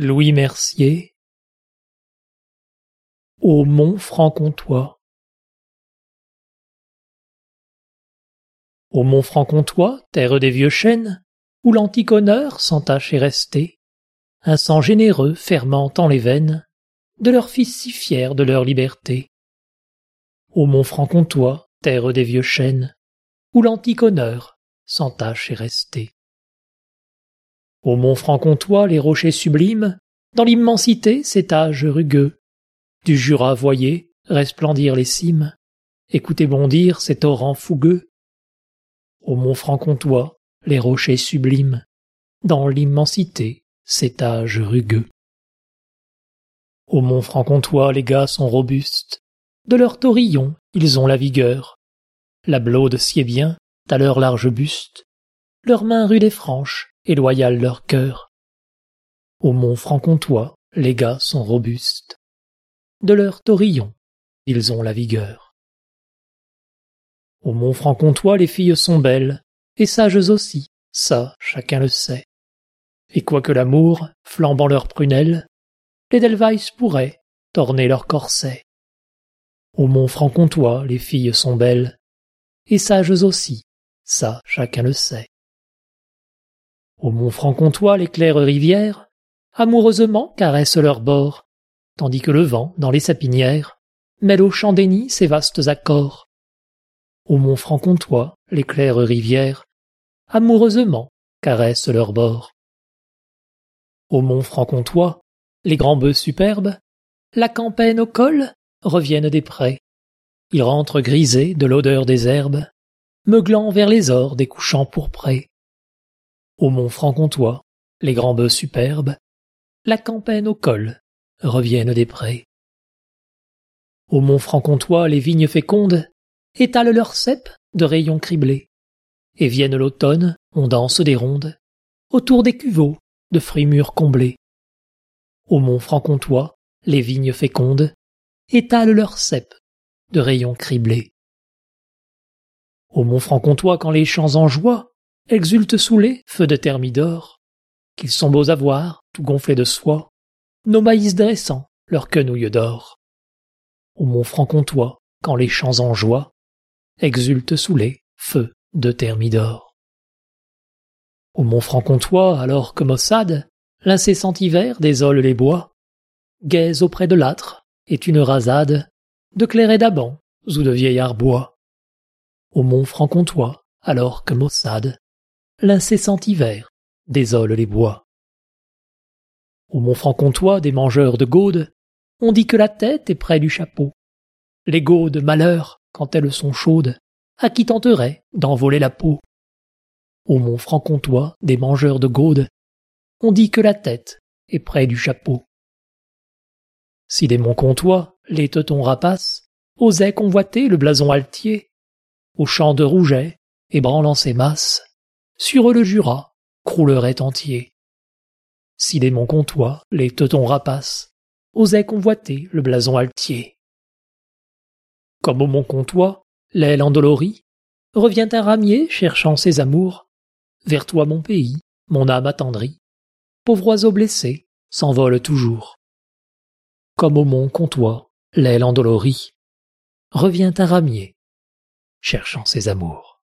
Louis Mercier Au Mont Franc-Comtois Au Mont Franc-Comtois, terre des vieux chênes, où l'antique honneur sans tâche est resté, un sang généreux fermentant les veines de leurs fils si fiers de leur liberté. Au Mont Franc-Comtois, terre des vieux chênes, où l'antique honneur sans tâche est resté. Au mont Franc-Comtois, les rochers sublimes, dans l'immensité s'étagent rugueux. Du Jura voyez resplendir les cimes, écoutez bondir ces torrents fougueux. Au mont Franc-Comtois, les rochers sublimes, dans l'immensité s'étagent rugueux. Au mont Franc-Comtois, les gars sont robustes, de leur taurillon ils ont la vigueur. La blaude sied bien à leur large buste, leurs mains rudes et franches, et loyal leur cœur. Au mont Franc-Comtois, les gars sont robustes. De leur taurillon, ils ont la vigueur. Au mont Franc-Comtois, les filles sont belles, et sages aussi, ça, chacun le sait. Et quoique l'amour, flambant leurs prunelles, les Delweiss pourraient torner leurs corsets. Au mont Franc-Comtois, les filles sont belles, et sages aussi, ça, chacun le sait. Au mont Franc-Comtois, les claires rivières, amoureusement caressent leurs bords, tandis que le vent, dans les sapinières, mêle au chant des ses vastes accords. Au mont Franc-Comtois, les claires rivières, amoureusement caressent leurs bords. Au mont Franc-Comtois, les grands bœufs superbes, la campagne au col, reviennent des prés. Ils rentrent grisés de l'odeur des herbes, meuglant vers les ors des couchants pourprés. Au mont Franc-Comtois, les grands bœufs superbes, la campagne au col, reviennent des prés. Au mont Franc-Comtois, les vignes fécondes étalent leurs cèpes de rayons criblés, et viennent l'automne, on danse des rondes, autour des cuveaux de fruits mûrs comblés. Au mont Franc-Comtois, les vignes fécondes étalent leurs cèpes de rayons criblés. Au mont Franc-Comtois, quand les champs en joie exultent sous les feux de thermidor, qu'ils sont beaux à voir, tout gonflés de soie, nos maïs dressant leurs quenouilles d'or. Au mont Franc-Comtois, quand les champs en joie exultent sous les feux de thermidor. Au mont Franc-Comtois, alors que Maussade, l'incessant hiver désole les bois, gaise auprès de l'âtre est une rasade de clairets d'abans ou de vieillards bois. Au mont Franc-Comtois, alors que Maussade, l'incessant hiver désole les bois. Au mont Franc-Comtois des mangeurs de gaudes, on dit que la tête est près du chapeau. Les gaudes, malheur, quand elles sont chaudes, à qui tenterait d'envoler la peau? Au mont Franc-Comtois des mangeurs de gaudes, on dit que la tête est près du chapeau. Si des monts comtois, les teutons rapaces, osaient convoiter le blason altier, au champ de rouget, ébranlant ses masses, sur eux le Jura croulerait entier. Si des monts comtois, les teutons rapaces, osaient convoiter le blason altier. Comme au mont comtois, l'aile endolorie, revient un ramier cherchant ses amours, vers toi mon pays, mon âme attendrie, pauvre oiseau blessé, s'envole toujours. Comme au mont comtois, l'aile endolorie, revient un ramier, cherchant ses amours.